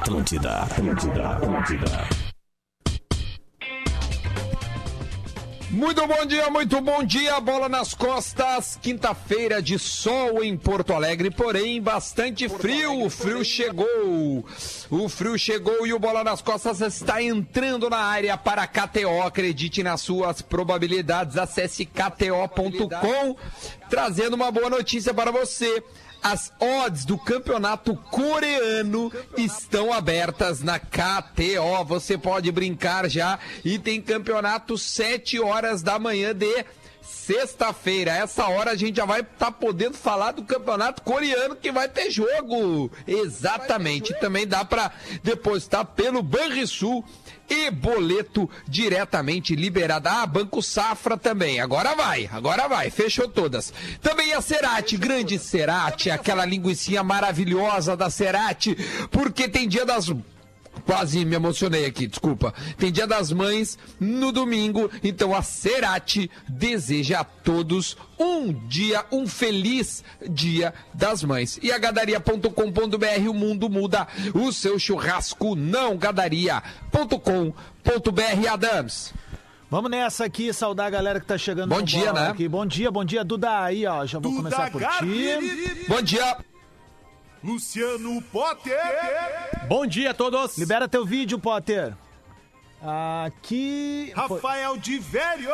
Atlântida, Atlântida, Atlântida. Muito bom dia, muito bom dia. Bola nas costas. Quinta-feira de sol em Porto Alegre, porém bastante frio. O frio chegou. O frio chegou e o Bola nas costas está entrando na área para KTO. Acredite nas suas probabilidades. Acesse kto.com, trazendo uma boa notícia para você. As odds do campeonato coreano estão abertas na KTO. Você pode brincar já e tem campeonato 7 horas da manhã de sexta-feira. Essa hora a gente já vai estar tá podendo falar do campeonato coreano que vai ter jogo. Exatamente. Também dá para depositar pelo Banrisul e boleto diretamente liberado. Ah, Banco Safra também. Agora vai, agora vai. Fechou todas. Também a Cerati, grande Cerati, aquela linguiça maravilhosa da Cerati, porque tem dia das Quase me emocionei aqui, desculpa. Tem Dia das Mães no domingo, então a Cerati deseja a todos um dia, um feliz Dia das Mães. E a gadaria.com.br, o mundo muda, o seu churrasco não gadaria.com.br, Adams. Vamos nessa aqui, saudar a galera que tá chegando. Bom dia, né? Aqui. Bom dia, bom dia, Duda. Aí, ó, já vou Duda começar por ti. Bom dia. Luciano Potter. Bom dia a todos. Libera teu vídeo, Potter. Aqui. Rafael de Velho.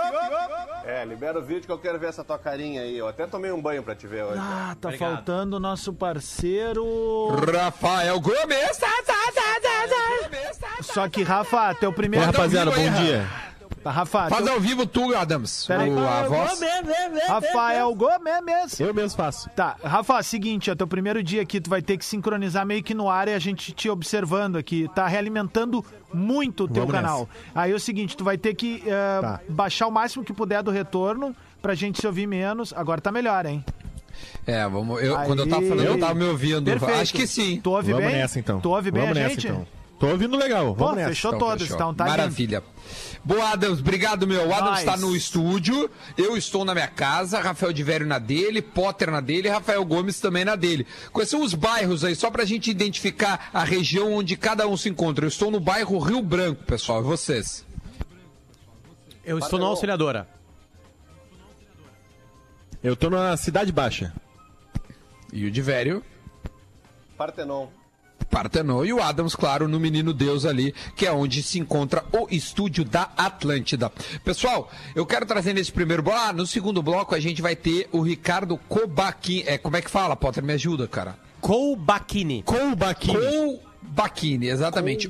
É, libera o vídeo que eu quero ver essa tua carinha aí. Eu até tomei um banho pra te ver hoje. Ah, tá Obrigado. faltando o nosso parceiro. Rafael Gomes. Só que, Rafa, teu primeiro. Oi, rapaziada, bom dia. Tá, Rafa. Faz ao vivo tu, Adams. Peraí. O, a voz. Rafael Gomes. Eu mesmo faço. Tá, Rafa, seguinte, é teu primeiro dia aqui, tu vai ter que sincronizar meio que no ar e a gente te observando aqui. Tá realimentando muito o teu Vamos canal. Nessa. Aí é o seguinte, tu vai ter que uh, tá. baixar o máximo que puder do retorno pra gente se ouvir menos. Agora tá melhor, hein? É, vamos. Eu, Aí... Quando eu tava falando, eu tava me ouvindo. Perfeito. Acho que sim. Tu ouve vamos bem? Nessa, então. Tu ouve bem vamos a nessa, gente? Então. Tô ouvindo legal. Vamos Pô, nessa. Fechou então, todos, então tá Maravilha. Lindo. Boa, Adams, obrigado, meu. O Adams está no estúdio, eu estou na minha casa, Rafael de Vério na dele, Potter na dele, Rafael Gomes também na dele. Quais são os bairros aí, só para a gente identificar a região onde cada um se encontra? Eu estou no bairro Rio Branco, pessoal, e vocês? Eu estou na Auxiliadora. Eu estou na Cidade Baixa. E o de Vério? Partenon. Partenon e o Adams, claro, no Menino Deus ali, que é onde se encontra o estúdio da Atlântida. Pessoal, eu quero trazer nesse primeiro bloco, ah, no segundo bloco a gente vai ter o Ricardo Kobachini, é, como é que fala, Potter, me ajuda, cara? Kobachini. Kobachini. Bacchini, exatamente.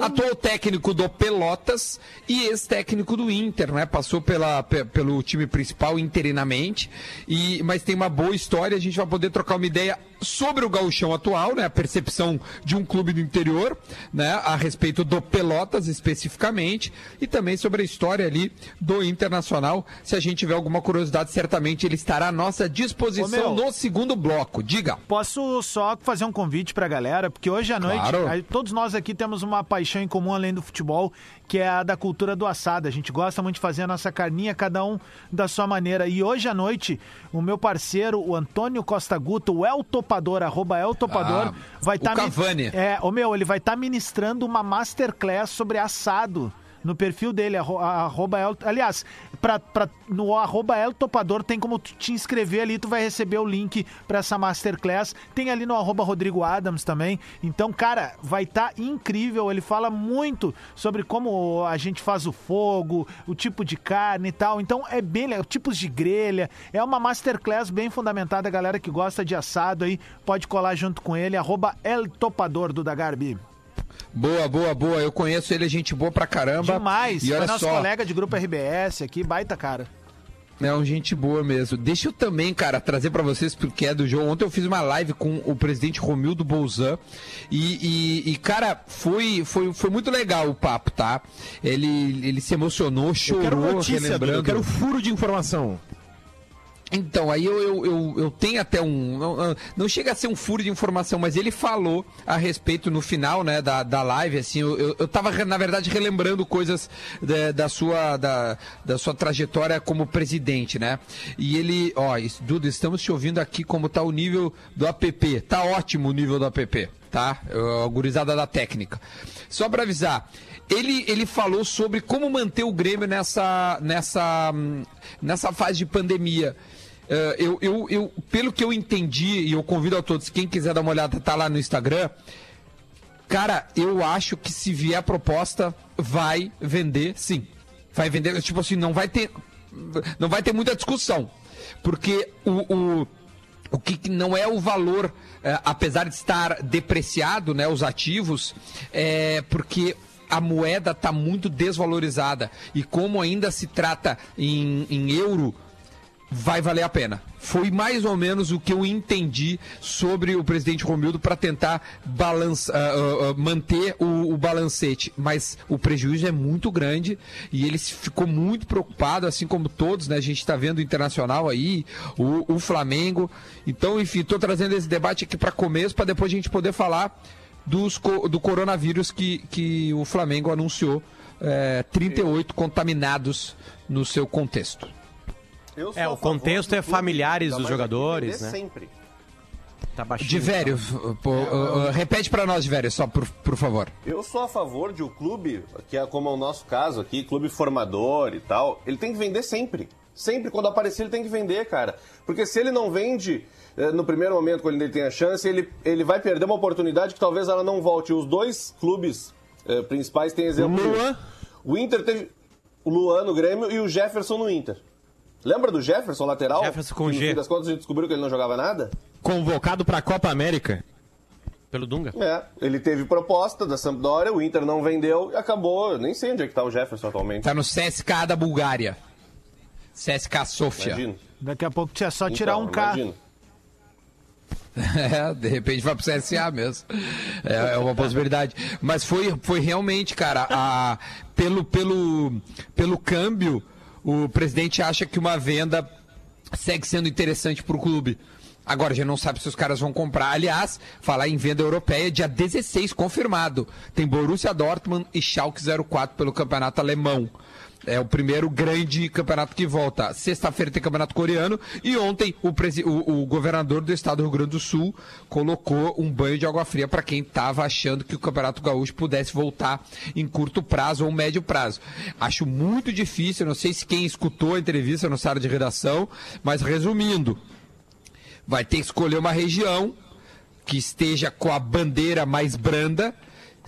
Atual técnico do Pelotas e ex-técnico do Inter, né? Passou pela, pelo time principal interinamente, e, mas tem uma boa história. A gente vai poder trocar uma ideia sobre o gauchão atual, né? A percepção de um clube do interior, né? A respeito do Pelotas especificamente, e também sobre a história ali do Internacional. Se a gente tiver alguma curiosidade, certamente ele estará à nossa disposição Ô, no segundo bloco. Diga. Posso só fazer um convite pra galera, porque hoje à noite noite. Todos nós aqui temos uma paixão em comum além do futebol, que é a da cultura do assado. A gente gosta muito de fazer a nossa carninha, cada um da sua maneira. E hoje à noite, o meu parceiro, o Antônio Costa Guto, o El Topador, arroba El Topador, ah, vai estar. Tá Cavani. É, o meu, ele vai estar tá ministrando uma masterclass sobre assado no perfil dele, arroba El, aliás, pra, pra, no arroba El Topador tem como te inscrever ali, tu vai receber o link para essa Masterclass, tem ali no arroba Rodrigo Adams também, então, cara, vai estar tá incrível, ele fala muito sobre como a gente faz o fogo, o tipo de carne e tal, então é bem tipos de grelha, é uma Masterclass bem fundamentada, galera que gosta de assado aí, pode colar junto com ele, arroba El Topador do Dagarbi. Boa, boa, boa. Eu conheço ele, é gente boa pra caramba. Demais. E olha Foi nosso só. colega de grupo RBS aqui, baita cara. É um gente boa mesmo. Deixa eu também, cara, trazer para vocês, porque é do jogo. Ontem eu fiz uma live com o presidente Romildo Bolzan e, e, e, cara, foi, foi, foi muito legal o papo, tá? Ele, ele se emocionou, chorou, eu quero notícia, relembrando. Eu quero furo de informação. Então, aí eu, eu, eu, eu, tenho até um. Não, não, chega a ser um furo de informação, mas ele falou a respeito no final né, da, da live. Assim, eu, eu, eu tava, na verdade, relembrando coisas da, da, sua, da, da sua trajetória como presidente, né? E ele, ó, Duda, estamos te ouvindo aqui como tá o nível do app. Tá ótimo o nível do app. tá? A gurizada da técnica. Só para avisar, ele, ele falou sobre como manter o Grêmio nessa, nessa, hum, nessa fase de pandemia. Uh, eu, eu, eu, pelo que eu entendi, e eu convido a todos, quem quiser dar uma olhada, tá lá no Instagram. Cara, eu acho que se vier a proposta, vai vender sim. Vai vender, tipo assim, não vai ter. Não vai ter muita discussão. Porque o, o, o que não é o valor, é, apesar de estar depreciado, né, os ativos, é porque a moeda está muito desvalorizada. E como ainda se trata em, em euro, vai valer a pena. Foi mais ou menos o que eu entendi sobre o presidente Romildo para tentar balança, uh, uh, manter o, o, balancete. Mas o prejuízo é muito grande e ele ficou muito preocupado, assim como todos, né? A gente está vendo o Internacional aí, o, o Flamengo. Então, enfim, estou trazendo esse debate aqui para começo, para depois a gente poder falar dos, do coronavírus que, que o Flamengo anunciou. É, 38 contaminados no seu contexto. É, o contexto é familiares dos jogadores, né? Sempre. Tá baixinho. De velho, pô, uh, uh, repete para nós, de velho, só por, por favor. Eu sou a favor de o um clube, que é como é o nosso caso aqui, clube formador e tal, ele tem que vender sempre. Sempre, quando aparecer, ele tem que vender, cara. Porque se ele não vende eh, no primeiro momento, quando ele tem a chance, ele, ele vai perder uma oportunidade que talvez ela não volte. Os dois clubes eh, principais têm exemplo. O Luan? O Inter teve o Luan no Grêmio e o Jefferson no Inter. Lembra do Jefferson, lateral? Jefferson com G. No fim das contas a gente descobriu que ele não jogava nada? Convocado para a Copa América. Pelo Dunga? É, ele teve proposta da Sampdoria, o Inter não vendeu e acabou. Nem sei onde é que tá o Jefferson atualmente. Tá no CSK da Bulgária. CSK Sofia. Imagino. Daqui a pouco tinha só tirar então, um carro. É, de repente vai pro CSA mesmo. É, é, uma possibilidade. Mas foi, foi realmente, cara, a, pelo, pelo, pelo câmbio o presidente acha que uma venda segue sendo interessante para o clube. Agora, já não sabe se os caras vão comprar. Aliás, falar em venda europeia, dia 16 confirmado. Tem Borussia Dortmund e Schalke 04 pelo campeonato alemão. É o primeiro grande campeonato que volta. Sexta-feira tem campeonato coreano e ontem o, o, o, governador do estado do Rio Grande do Sul colocou um banho de água fria para quem estava achando que o campeonato gaúcho pudesse voltar em curto prazo ou médio prazo. Acho muito difícil, não sei se quem escutou a entrevista no sala de redação, mas resumindo, vai ter que escolher uma região que esteja com a bandeira mais branda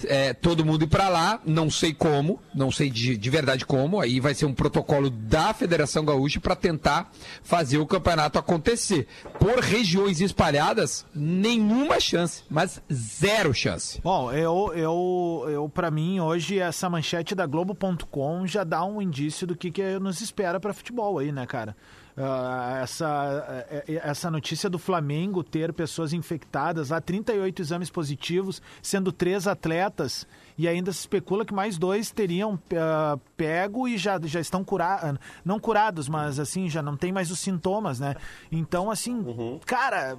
é, todo mundo ir para lá, não sei como, não sei de, de verdade como, aí vai ser um protocolo da Federação Gaúcha para tentar fazer o campeonato acontecer. Por regiões espalhadas, nenhuma chance, mas zero chance. Bom, eu, eu, eu para mim, hoje, essa manchete da Globo.com já dá um indício do que, que nos espera para futebol aí, né, cara? Uh, essa, uh, essa notícia do Flamengo ter pessoas infectadas, há 38 exames positivos, sendo três atletas, e ainda se especula que mais dois teriam uh, pego e já, já estão curados, não curados, mas assim, já não tem mais os sintomas, né? Então, assim, uhum. cara,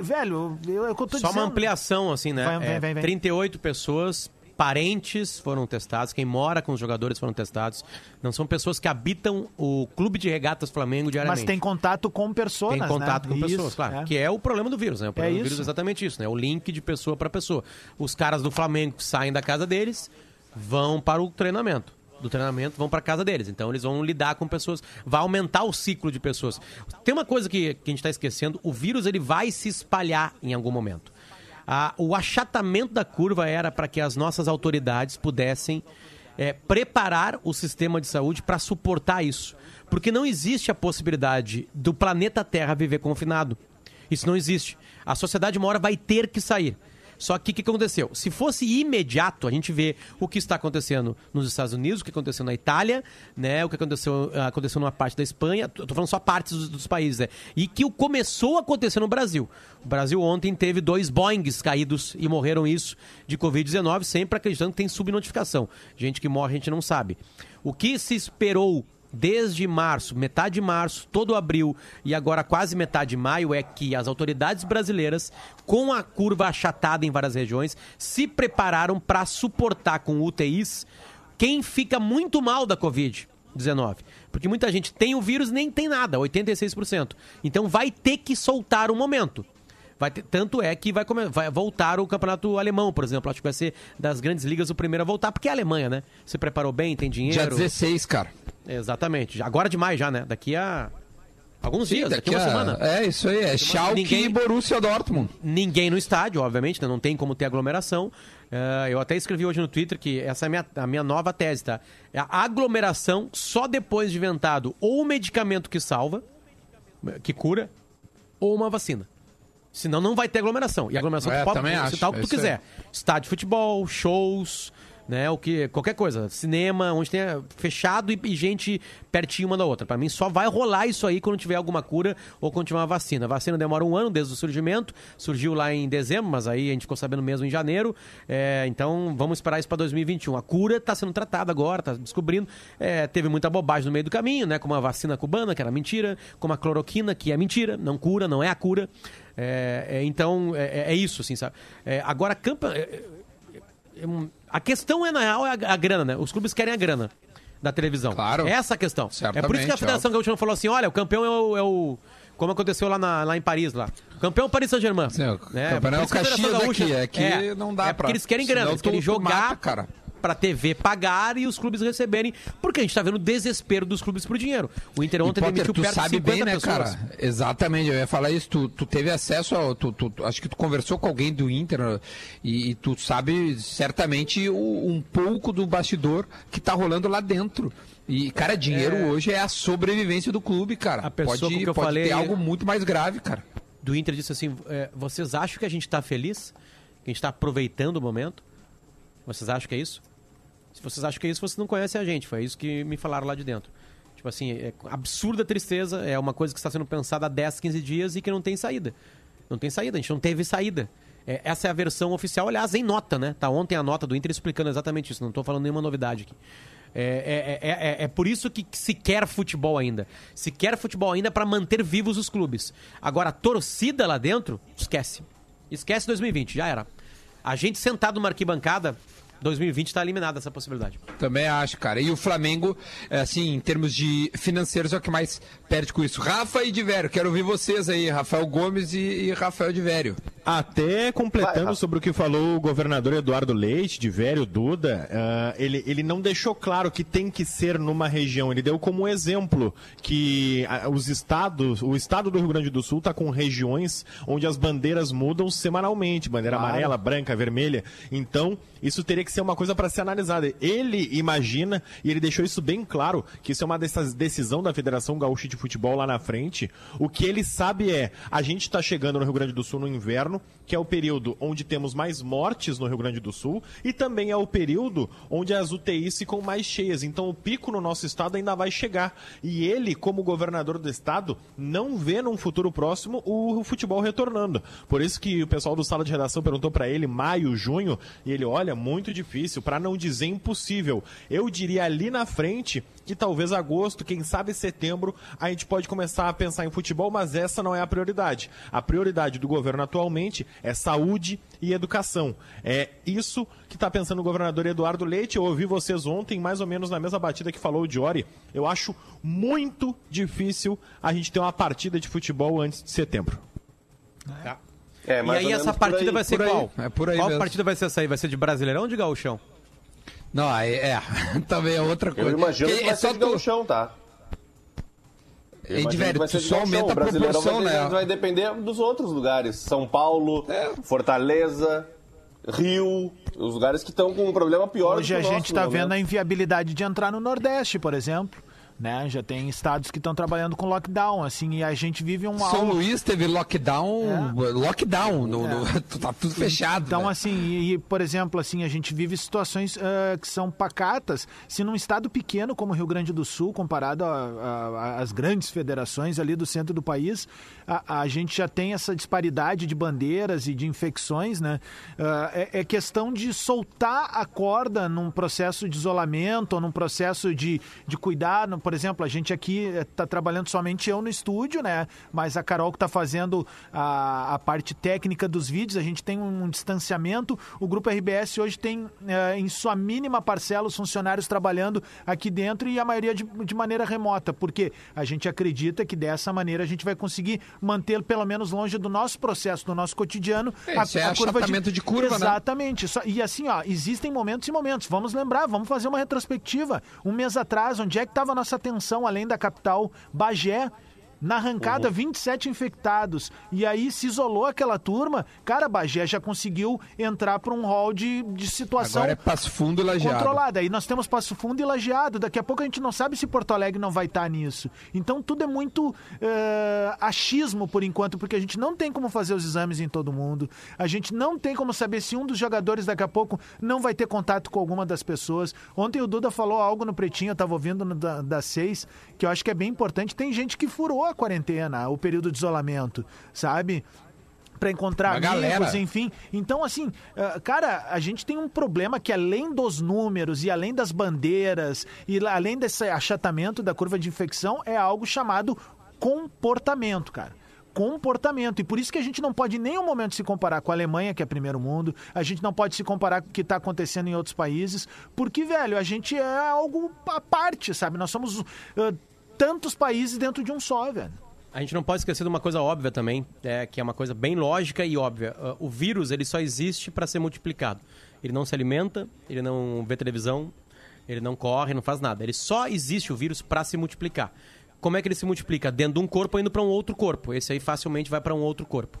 velho, eu, eu tô Só dizendo... uma ampliação, assim, né? Vai, é, vem, vem. 38 pessoas parentes foram testados, quem mora com os jogadores foram testados. Não são pessoas que habitam o clube de regatas Flamengo diariamente. Mas tem contato com pessoas, Tem contato né? com pessoas, isso, claro. É. Que é o problema do vírus, né? O problema é do vírus é exatamente isso, né? O link de pessoa para pessoa. Os caras do Flamengo saem da casa deles, vão para o treinamento do treinamento vão para casa deles. Então eles vão lidar com pessoas, vai aumentar o ciclo de pessoas. Tem uma coisa que, que a gente está esquecendo: o vírus ele vai se espalhar em algum momento. Ah, o achatamento da curva era para que as nossas autoridades pudessem é, preparar o sistema de saúde para suportar isso. Porque não existe a possibilidade do planeta Terra viver confinado. Isso não existe. A sociedade uma hora vai ter que sair. Só que o que aconteceu? Se fosse imediato, a gente vê o que está acontecendo nos Estados Unidos, o que aconteceu na Itália, né? O que aconteceu, aconteceu numa parte da Espanha. Estou falando só partes dos, dos, países, né? E que começou a acontecer no Brasil. O Brasil ontem teve dois Boeings caídos e morreram isso de Covid-19, sempre acreditando que tem subnotificação. Gente que morre, a gente não sabe. O que se esperou desde março, metade de março, todo abril e agora quase metade de maio é que as autoridades brasileiras, com a curva achatada em várias regiões, se prepararam para suportar com UTIs quem fica muito mal da Covid-19. Porque muita gente tem o vírus nem tem nada, 86%. Então vai ter que soltar um momento. Vai ter, tanto é que vai, come, vai voltar o campeonato alemão, por exemplo. Acho que vai ser das grandes ligas o primeiro a voltar, porque é a Alemanha, né? Se preparou bem, tem dinheiro. Dia 16, cara. Exatamente. Agora demais já, né? Daqui a alguns Sim, dias, daqui, daqui uma a... semana. É, isso aí. É Schalke ninguém... e Borussia Dortmund. Ninguém no estádio, obviamente, né? Não tem como ter aglomeração. Uh, eu até escrevi hoje no Twitter que essa é a minha, a minha nova tese, tá? É a aglomeração só depois de inventado ou um medicamento que salva, que cura, ou uma vacina. Senão não vai ter aglomeração. E aglomeração é, tu pode citar o que tu quiser. Estádio de futebol, shows, né? O que qualquer coisa, cinema, onde tenha fechado e, e gente pertinho uma da outra. Para mim só vai rolar isso aí quando tiver alguma cura ou quando tiver uma vacina. A vacina demora um ano desde o surgimento, surgiu lá em dezembro, mas aí a gente ficou sabendo mesmo em janeiro. É, então vamos esperar isso para 2021. A cura está sendo tratada agora, está descobrindo. É, teve muita bobagem no meio do caminho, né? Como a vacina cubana, que era mentira, como a cloroquina, que é mentira, não cura, não é a cura. É, é, então, é, é, isso, assim, sabe? É, agora, campa, é, a questão é, na real, é a, a, grana, né? Os clubes querem a grana da televisão. Claro. Essa a questão. Certamente, é por isso que a Federação Gaúcha falou assim: olha, o campeão é o. É o como aconteceu lá, na, lá em Paris, lá. Campeão é o Paris Saint-Germain. Né? Campeão é o Caxias daqui, é que é, não dá é pra... eles querem grana, eles querem jogar... Mata, cara para a TV pagar e os clubes receberem, porque a gente está vendo o desespero dos clubes pro dinheiro. O Inter ontem Potter, demitiu tu perto sabe de 50 bem, né, pessoas. cara? Exatamente, eu ia falar isso. Tu, tu teve acesso ao. Tu, tu, acho que tu conversou com alguém do Inter e, e tu sabe certamente o, um pouco do bastidor que está rolando lá dentro. E, cara, dinheiro é... hoje é a sobrevivência do clube, cara. A pessoa pode, que eu pode falei ter algo muito mais grave, cara. Do Inter disse assim: é, vocês acham que a gente está feliz? Que a gente está aproveitando o momento? Vocês acham que é isso? Se vocês acham que é isso, vocês não conhecem a gente. Foi isso que me falaram lá de dentro. Tipo assim, é absurda tristeza, é uma coisa que está sendo pensada há 10, 15 dias e que não tem saída. Não tem saída, a gente não teve saída. É, essa é a versão oficial, aliás, em nota, né? Tá ontem a nota do Inter explicando exatamente isso, não estou falando nenhuma novidade aqui. É, é, é, é, por isso que se quer futebol ainda. Se quer futebol ainda para manter vivos os clubes. Agora, a torcida lá dentro, esquece. Esquece 2020, já era. A gente sentado numa arquibancada 2020 está eliminada essa possibilidade. Também acho, cara. E o Flamengo, é, assim, em termos de financeiros, é o que mais perde com isso. Rafa e Divério, quero ouvir vocês aí, Rafael Gomes e, e Rafael Divério. Até completando Vai, sobre o que falou o governador Eduardo Leite, Divério Duda, uh, ele, ele não deixou claro que tem que ser numa região. Ele deu como exemplo que uh, os estados, o estado do Rio Grande do Sul está com regiões onde as bandeiras mudam semanalmente, bandeira claro. amarela, branca, vermelha. Então, isso teria que ser uma coisa para ser analisada. Ele imagina, e ele deixou isso bem claro, que isso é uma dessas decisão da Federação Gaúcha de Futebol lá na frente. O que ele sabe é, a gente está chegando no Rio Grande do Sul no inverno, que é o período onde temos mais mortes no Rio Grande do Sul, e também é o período onde as UTIs ficam mais cheias. Então o pico no nosso estado ainda vai chegar. E ele, como governador do estado, não vê num futuro próximo o futebol retornando. Por isso que o pessoal do sala de redação perguntou para ele maio, junho, e ele olha muito difícil, para não dizer impossível. Eu diria ali na frente que talvez agosto, quem sabe setembro, a gente pode começar a pensar em futebol, mas essa não é a prioridade. A prioridade do governo atualmente é saúde e educação. É isso que está pensando o governador Eduardo Leite. Eu ouvi vocês ontem, mais ou menos na mesma batida que falou o Diori. Eu acho muito difícil a gente ter uma partida de futebol antes de setembro. Tá. É, e aí essa partida aí, vai ser qual? É por aí qual mesmo. partida vai ser essa aí? Vai ser de Brasileirão ou de Gauchão? Não, é, é também é outra coisa. Eu imagino que, que vai é ser de Gauchão, tá? E diverto, só aumenta a proporção, vai, né? Vai depender dos outros lugares. São Paulo, é. Fortaleza, Rio, os lugares que estão com um problema pior Hoje a gente está vendo a inviabilidade de entrar no Nordeste, por exemplo né? Já tem estados que estão trabalhando com lockdown, assim, e a gente vive um São Luís teve lockdown, é. lockdown, no, é. no, tá tudo fechado. Então, né? assim, e, e, por exemplo, assim, a gente vive situações uh, que são pacatas. Se num estado pequeno como o Rio Grande do Sul, comparado às grandes federações ali do centro do país, a, a, gente já tem essa disparidade de bandeiras e de infecções, né? Uh, é, é questão de soltar a corda num processo de isolamento ou num processo de, de cuidar, por exemplo, a gente aqui está trabalhando somente eu no estúdio, né? Mas a Carol que está fazendo a, a parte técnica dos vídeos, a gente tem um distanciamento. O Grupo RBS hoje tem, é, em sua mínima parcela, os funcionários trabalhando aqui dentro e a maioria de, de maneira remota, porque a gente acredita que dessa maneira a gente vai conseguir manter pelo menos longe do nosso processo, do nosso cotidiano, é, a, é a curva de, de curva, né? Exatamente. Né? E assim, ó, existem momentos e momentos. Vamos lembrar, vamos fazer uma retrospectiva. Um mês atrás, onde é que estava a nossa atenção, além da capital, Bagé? Na arrancada, uhum. 27 infectados. E aí se isolou aquela turma. Cara, Bagé já conseguiu entrar para um hall de, de situação. Agora é Passo Fundo e Lajeado. Controlada. Aí nós temos Passo Fundo e Lajeado. Daqui a pouco a gente não sabe se Porto Alegre não vai estar tá nisso. Então tudo é muito uh, achismo por enquanto, porque a gente não tem como fazer os exames em todo mundo. A gente não tem como saber se um dos jogadores daqui a pouco não vai ter contato com alguma das pessoas. Ontem o Duda falou algo no Pretinho, eu estava ouvindo no, da, das seis, que eu acho que é bem importante. Tem gente que furou a quarentena, o período de isolamento, sabe? para encontrar Uma amigos, galera. enfim. Então, assim, uh, cara, a gente tem um problema que além dos números e além das bandeiras e além desse achatamento da curva de infecção, é algo chamado comportamento, cara comportamento. E por isso que a gente não pode em nenhum momento se comparar com a Alemanha, que é primeiro mundo, a gente não pode se comparar com o que está acontecendo em outros países, porque, velho, a gente é algo à parte, sabe? Nós somos uh, tantos países dentro de um só, velho. A gente não pode esquecer de uma coisa óbvia também, é, que é uma coisa bem lógica e óbvia. Uh, o vírus ele só existe para ser multiplicado. Ele não se alimenta, ele não vê televisão, ele não corre, não faz nada. Ele só existe o vírus para se multiplicar. Como é que ele se multiplica? Dentro de um corpo indo para um outro corpo. Esse aí facilmente vai para um outro corpo.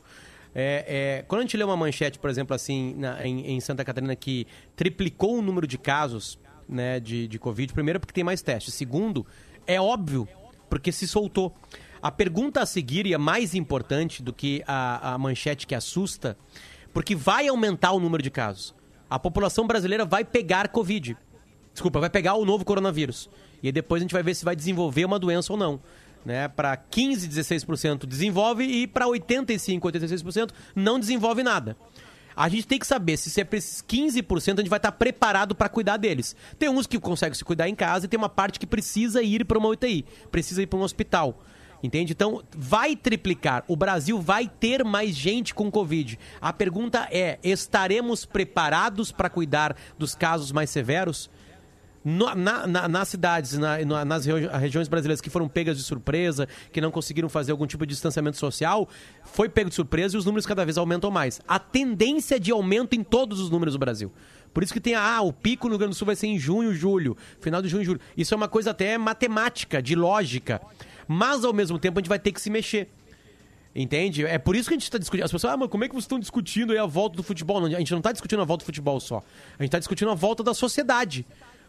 É, é, quando a gente lê uma manchete, por exemplo, assim, na, em, em, Santa Catarina, que triplicou o número de casos né, de, de Covid, primeiro porque tem mais testes. Segundo, é óbvio, porque se soltou. A pergunta a seguir, e é mais importante do que a, a manchete que assusta, porque vai aumentar o número de casos. A população brasileira vai pegar Covid. Desculpa, vai pegar o novo coronavírus. E depois a gente vai ver se vai desenvolver uma doença ou não. Né, para 15, 16% desenvolve e para 85, 86% não desenvolve nada. A gente tem que saber se, se é para esses 15% a gente vai estar preparado para cuidar deles. Tem uns que conseguem se cuidar em casa e tem uma parte que precisa ir para uma UTI, precisa ir para um hospital. Entende? Então, vai triplicar. O Brasil vai ter mais gente com Covid. A pergunta é: estaremos preparados para cuidar dos casos mais severos? Na, na, nas cidades, na, nas regiões brasileiras que foram pegas de surpresa, que não conseguiram fazer algum tipo de distanciamento social, foi pego de surpresa e os números cada vez aumentam mais. A tendência de aumento em todos os números do Brasil. Por isso que tem, ah, o pico no Rio Grande do Sul vai ser em junho, julho, final de junho, julho. Isso é uma coisa até matemática, de lógica. Mas, ao mesmo tempo, a gente vai ter que se mexer. Entende? É por isso que a gente está discutindo. As pessoas, ah, mas como é que vocês estão discutindo a volta do futebol? a gente não está discutindo a volta do futebol só. A gente está discutindo a volta da sociedade.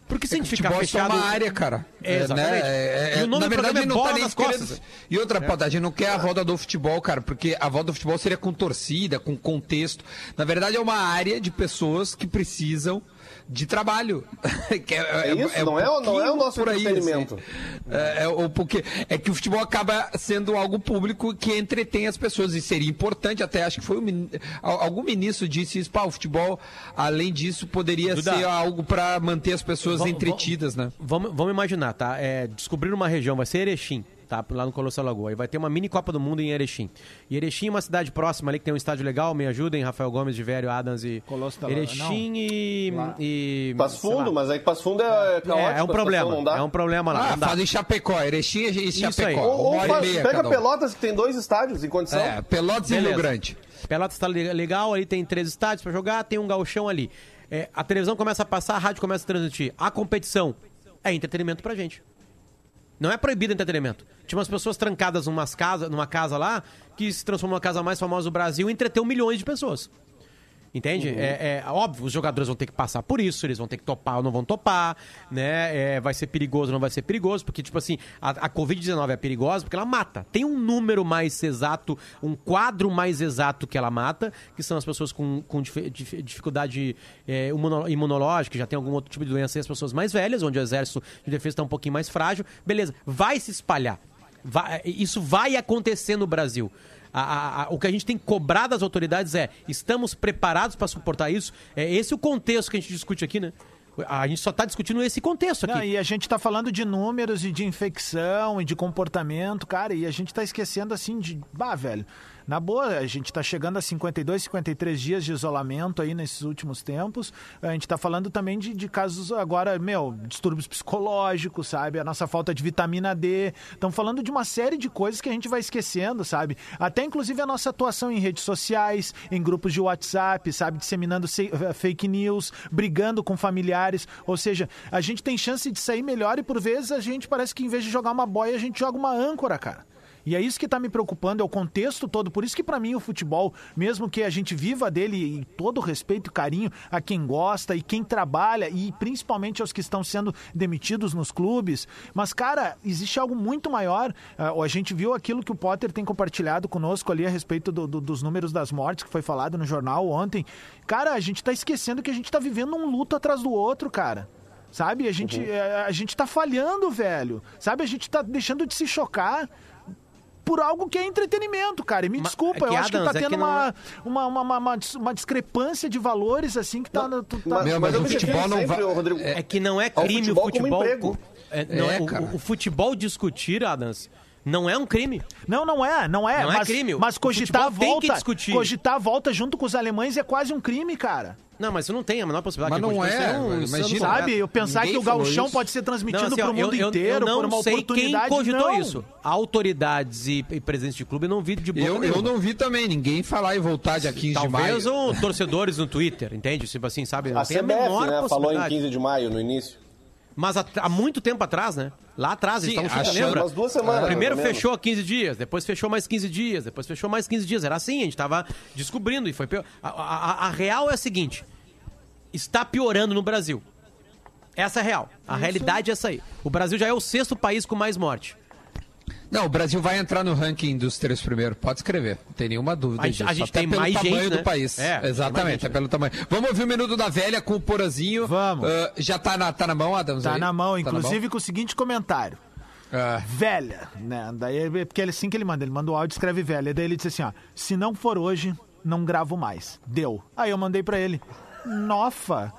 Porque se a gente ficar fechado... é uma área, cara. É, exatamente. Né? É, é, na verdade, não tá nem querendo... E outra, é. a gente não quer a volta do futebol, cara, porque a volta do futebol seria com torcida, com contexto. Na verdade, é uma área de pessoas que precisam de trabalho. que é, é, isso, é não, é, não é o nosso por aí, entretenimento. Assim. É, é, porque, é que o futebol acaba sendo algo público que entretém as pessoas e seria importante, até acho que foi um, algum ministro disse isso, pá, o futebol, além disso, poderia Duda, ser algo para manter as pessoas vamos, entretidas, vamos, né? Vamos, vamos imaginar, tá? É, descobrir uma região, vai ser Erechim tá? Lá no Colosso Lagoa. E vai ter uma mini Copa do Mundo em Erechim. E Erechim é uma cidade próxima ali que tem um estádio legal, me ajudem, Rafael Gomes de Velho, Adams e. Colosso da Erechim e, e. Passo Fundo, mas aí Passo Fundo é caótico, É, é um problema. É um problema lá. Ah, fazem Chapecó, Erechim e Chapecó. Ou, ou faz, pega Pelotas, que tem dois estádios em condição. É, Pelotas Beleza. e Rio Grande. Pelotas está legal, ali tem três estádios para jogar, tem um galchão ali. É, a televisão começa a passar, a rádio começa a transmitir. A competição é entretenimento pra gente. Não é proibido entretenimento. Tinha umas pessoas trancadas casa, numa casa lá que se transformou na casa mais famosa do Brasil e entreteu milhões de pessoas. Entende? Uhum. É, é, óbvio, os jogadores vão ter que passar por isso, eles vão ter que topar ou não vão topar, né? É, vai ser perigoso ou não vai ser perigoso, porque, tipo assim, a, a Covid-19 é perigosa porque ela mata. Tem um número mais exato, um quadro mais exato que ela mata, que são as pessoas com, com dif, dif, dificuldade é, imunológica, já tem algum outro tipo de doença, e as pessoas mais velhas, onde o exército de defesa está um pouquinho mais frágil. Beleza, vai se espalhar. Vai, isso vai acontecer no Brasil. A, a, a, o que a gente tem que cobrar das autoridades é: estamos preparados para suportar isso? É esse o contexto que a gente discute aqui, né? A gente só tá discutindo esse contexto aqui. Não, e a gente tá falando de números e de infecção e de comportamento, cara, e a gente tá esquecendo assim de. Bah, velho. Na boa, a gente está chegando a 52, 53 dias de isolamento aí nesses últimos tempos. A gente está falando também de, de, casos agora, meu, distúrbios psicológicos, sabe? A nossa falta de vitamina D. Estamos falando de uma série de coisas que a gente vai esquecendo, sabe? Até inclusive a nossa atuação em redes sociais, em grupos de WhatsApp, sabe? Disseminando eh, fake news, brigando com familiares. Ou seja, a gente tem chance de sair melhor e por vezes a gente parece que em vez de jogar uma boia, a gente joga uma âncora, cara. E é isso que está me preocupando, é o contexto todo. Por isso que para mim o futebol, mesmo que a gente viva dele e todo respeito e carinho a quem gosta e quem trabalha e principalmente aos que estão sendo demitidos nos clubes, mas cara, existe algo muito maior. Uh, a gente viu aquilo que o Potter tem compartilhado conosco ali a respeito do, do, dos números das mortes que foi falado no jornal ontem. Cara, a gente está esquecendo que a gente está vivendo um luto atrás do outro, cara. Sabe? A gente, uhum. a, eh, a gente tá falhando, velho. Sabe? A gente tá deixando de se chocar por algo que é entretenimento, cara. E me mas, desculpa, é eu acho Adams, que tá tendo é que uma, não... uma, uma, uma, uma, discrepância de valores, assim, que tá. Não, tá... Mas, mas, mas o futebol não vai. É, é, que não é crime o futebol. O, futebol é, não, é, o, o futebol discutir, Adams. Não é um crime. Não, não é, não é. Não é mas, é crime. Mas cogitar a volta, cogitar a volta junto com os alemães é quase um crime, cara. Não, mas isso não tem a menor possibilidade. Mas não é, um, imagina. Sabe, eu pensar que o gauchão pode ser transmitido para o mundo eu, inteiro eu não por uma sei oportunidade. Quem cogitou não. isso? Autoridades e, e presidentes de clube não vi de boa eu, eu não vi também, ninguém falar em voltar dia 15 Talvez de maio. Talvez ou torcedores no Twitter, entende? Tipo assim, sabe? Não a tem CBF, a menor né, falou em 15 de maio no início. Mas há, há muito tempo atrás, né? Lá atrás, Sim, eles estavam lembra? Umas duas semanas. Primeiro fechou 15 dias, depois fechou mais 15 dias, depois fechou mais 15 dias. Era assim, a gente estava descobrindo e foi pior. A, a, a, real é a seguinte: está piorando no Brasil. Essa é a real. A Isso. realidade é essa aí. O Brasil já é o sexto país com mais morte. Não, o Brasil vai entrar no ranking dos três primeiros. Pode escrever, não tem nenhuma dúvida. A gente, disso. a gente tem mais tamanho gente, né? do país. É, Exatamente, gente, é pelo tamanho. Vamos ouvir o Minuto da Velha com o Porazinho. Vamos. Uh, já tá na, tá na mão, Adams? Tá aí? na mão, tá inclusive na mão? com o seguinte comentário. Uh. Velha, né? Daí, porque ele assim que ele manda, ele manda o áudio e escreve velha. Daí ele disse assim, ó, se não for hoje, não gravo mais. Deu. Aí eu mandei para ele, nofa,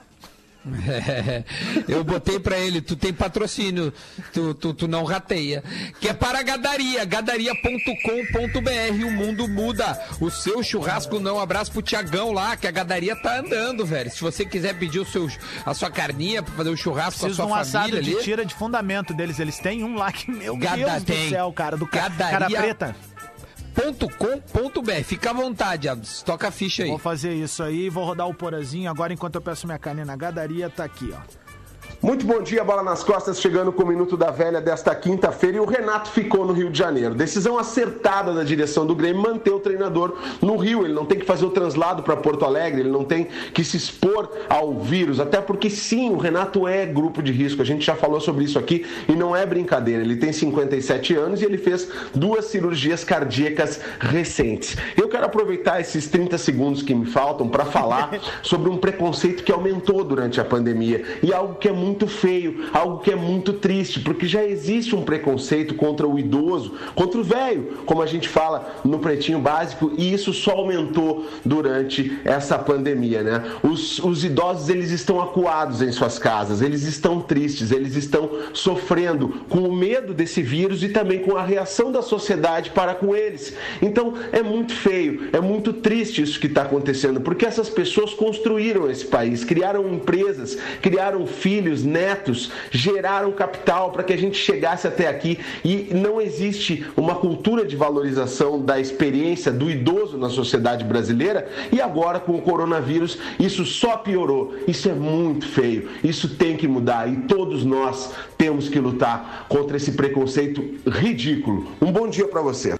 é, eu botei para ele, tu tem patrocínio, tu, tu, tu, não rateia. Que é para a Gadaria, gadaria.com.br. O mundo muda. O seu churrasco não. Abraço pro Tiagão lá, que a Gadaria tá andando, velho. Se você quiser pedir o seu, a sua carninha para fazer o churrasco Preciso com a sua um família ali. de tira de fundamento deles. Eles têm um lá que, meu Gada Deus tem. do céu, cara, do Gadaria... cara preta com.br. Fica à vontade, Abs. Toca a ficha aí. Vou fazer isso aí, vou rodar o porazinho. Agora, enquanto eu peço minha carne na gadaria, tá aqui, ó. Muito bom dia, bola nas costas, chegando com o Minuto da Velha desta quinta-feira e o Renato ficou no Rio de Janeiro. Decisão acertada da direção do Grêmio manter o treinador no Rio. Ele não tem que fazer o translado para Porto Alegre, ele não tem que se expor ao vírus, até porque sim, o Renato é grupo de risco. A gente já falou sobre isso aqui e não é brincadeira. Ele tem 57 anos e ele fez duas cirurgias cardíacas recentes. Eu quero aproveitar esses 30 segundos que me faltam para falar sobre um preconceito que aumentou durante a pandemia e algo que é muito feio, algo que é muito triste, porque já existe um preconceito contra o idoso, contra o velho, como a gente fala no pretinho básico, e isso só aumentou durante essa pandemia, né? Os, os idosos eles estão acuados em suas casas, eles estão tristes, eles estão sofrendo com o medo desse vírus e também com a reação da sociedade para com eles. Então é muito feio, é muito triste isso que está acontecendo, porque essas pessoas construíram esse país, criaram empresas, criaram filhos filhos, netos, geraram capital para que a gente chegasse até aqui e não existe uma cultura de valorização da experiência do idoso na sociedade brasileira e agora com o coronavírus isso só piorou. Isso é muito feio. Isso tem que mudar e todos nós temos que lutar contra esse preconceito ridículo. Um bom dia para você.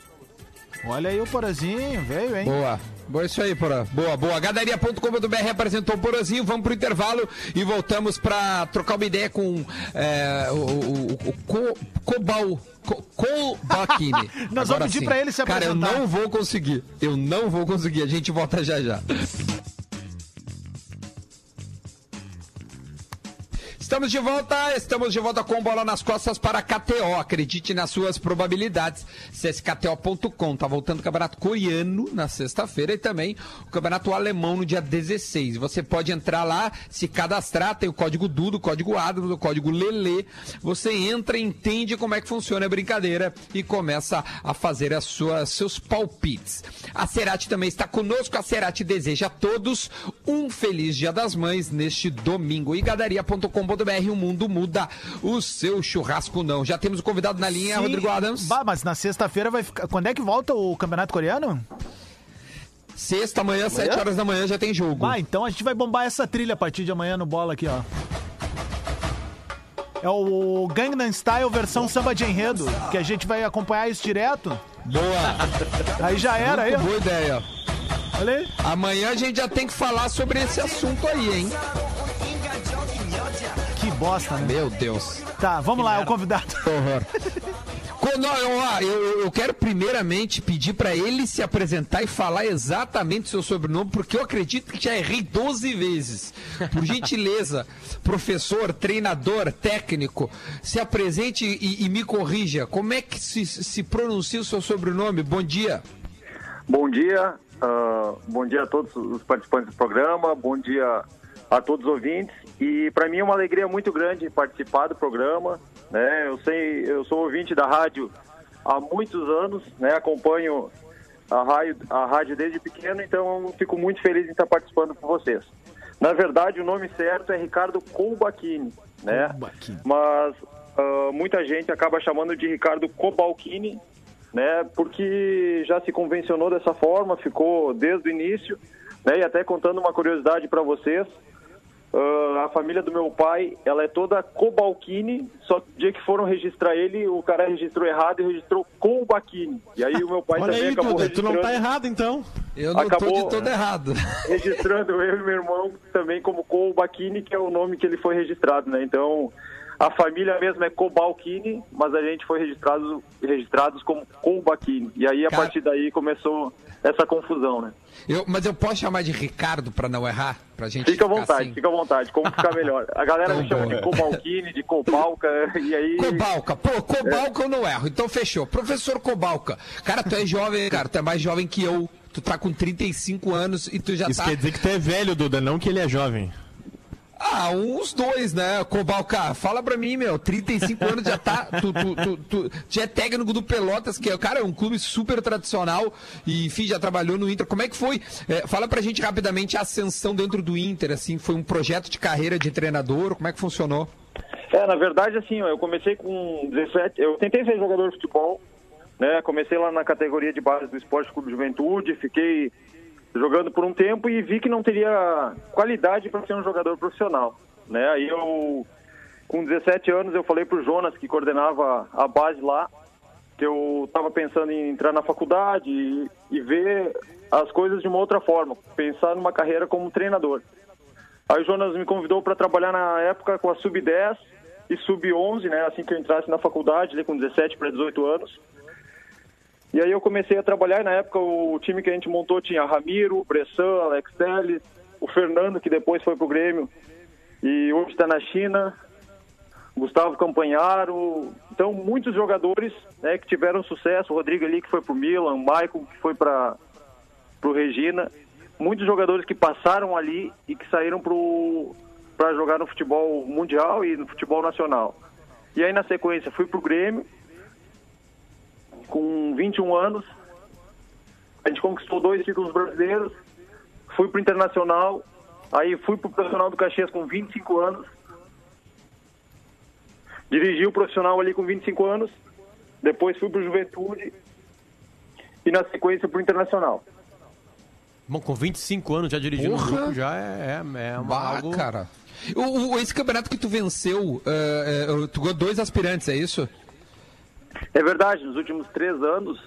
Olha aí o Porazinho, veio, hein? Boa. Boa, isso aí, Porã. Boa, boa. Gadaria.com.br apresentou o Porazinho. Vamos pro intervalo e voltamos para trocar uma ideia com é, o, o, o, o Cobal. Colbachini. Nós vamos pedir para ele se apresentar. Cara, eu não vou conseguir. Eu não vou conseguir. A gente volta já já. Estamos de volta, estamos de volta com bola nas costas para KTO. Acredite nas suas probabilidades. CSKTO.com. Tá voltando o Campeonato Coreano na sexta-feira e também o Campeonato Alemão no dia 16. Você pode entrar lá, se cadastrar, tem o código DUDO, o código ADRO, o código LELE. Você entra, entende como é que funciona a brincadeira e começa a fazer as suas, seus palpites. A Cerati também está conosco. A Cerati deseja a todos um feliz Dia das Mães neste domingo. E gadaria.com o mundo muda, o seu churrasco não. Já temos o convidado na linha, Sim. Rodrigo Adams. Bah, mas na sexta-feira vai ficar. Quando é que volta o campeonato coreano? Sexta, amanhã, sete horas da manhã, já tem jogo. Ah, então a gente vai bombar essa trilha a partir de amanhã no bola aqui, ó. É o Gangnam Style versão samba de enredo, que a gente vai acompanhar isso direto. Boa. Aí já era, aí. Boa ideia. Olha aí. Amanhã a gente já tem que falar sobre esse assunto aí, hein? Bosta, né? Meu Deus. Tá, vamos lá, é o convidado. Horror. Não, eu, eu, eu quero primeiramente pedir pra ele se apresentar e falar exatamente o seu sobrenome, porque eu acredito que já errei 12 vezes. Por gentileza, professor, treinador, técnico, se apresente e, e me corrija. Como é que se, se pronuncia o seu sobrenome? Bom dia. Bom dia, ah, bom dia a todos os participantes do programa, bom dia a todos os ouvintes. E para mim é uma alegria muito grande participar do programa. Né? Eu sei, eu sou ouvinte da rádio há muitos anos, né? Acompanho a rádio, a rádio desde pequeno, então fico muito feliz em estar participando com vocês. Na verdade, o nome certo é Ricardo Colbachini, né? Colbachini. Mas ah, muita gente acaba chamando de Ricardo Cobalcini, né? Porque já se convencionou dessa forma, ficou desde o início, né? E até contando uma curiosidade para vocês, ah, a família do meu pai, ela é toda Cobalcini, só que o dia que foram registrar ele, o cara registrou errado e registrou Colbachini. E aí o meu pai Olha também aí, acabou Duda, tu não tá errado então. Eu não tô Acabou. de todo errado. registrando eu e meu irmão também como Colbachini, que é o nome que ele foi registrado, né? Então, a família mesmo é Cobalcini, mas a gente foi registrado, registrados como Colbachini. E aí, a Cara- partir daí, começou essa confusão, né? Eu- mas eu posso chamar de Ricardo pra não errar? Pra gente Fica à vontade, assim? fica à vontade. Como ficar melhor? A galera me chama de Cobalcini, de Cobalca, e aí... Cobalca, pô, Cobalca eu não erro, então fechou. Professor Cobalca, cara, tu é jovem, cara, tu é mais jovem que eu, tu tá com 35 anos e tu já Isso tá. quer dizer que tu é velho, Duda, não que ele é jovem. Ah, uns dois, né? Cobalca, fala pra mim, meu, 35 anos já tá. Tu, tu, tu, tu já é técnico do Pelotas, que é, cara, é um clube super tradicional e, enfim, já trabalhou no Inter. Como é que foi? É, fala pra gente rapidamente a ascensão dentro do Inter, assim, foi um projeto de carreira de treinador, como é que funcionou? É, na verdade, assim, eu comecei com 17. Eu tentei ser jogador de futebol, né? Comecei lá na categoria de base do Esporte Clube Juventude, fiquei jogando por um tempo e vi que não teria qualidade para ser um jogador profissional, né? Aí eu, com 17 anos, eu falei pro Jonas, que coordenava a base lá, que eu estava pensando em entrar na faculdade e, e ver as coisas de uma outra forma, pensar numa carreira como treinador. Aí o Jonas me convidou para trabalhar na época com a Sub-10 e Sub-11, né? Assim que eu entrasse na faculdade, com 17 para 18 anos. E aí eu comecei a trabalhar, e na época o time que a gente montou tinha Ramiro, Bressan, Alex Telles, o Fernando, que depois foi pro Grêmio, e hoje está na China, Gustavo Campanharo, então muitos jogadores né, que tiveram sucesso, o Rodrigo ali que foi pro Milan, o Maicon que foi para pro Regina, muitos jogadores que passaram ali e que saíram para jogar no futebol mundial e no futebol nacional. E aí na sequência fui pro Grêmio, com 21 anos, a gente conquistou dois títulos brasileiros, fui pro Internacional, aí fui pro Profissional do Caxias com 25 anos, dirigi o profissional ali com 25 anos, depois fui pro Juventude e na sequência pro Internacional. Bom, com 25 anos já dirigindo um Porra! grupo já é, é, é uma, Bah, algo... cara. O, o- esse campeonato que tu venceu, é, é, tu ganhou dois aspirantes, é isso? É verdade, nos últimos três anos,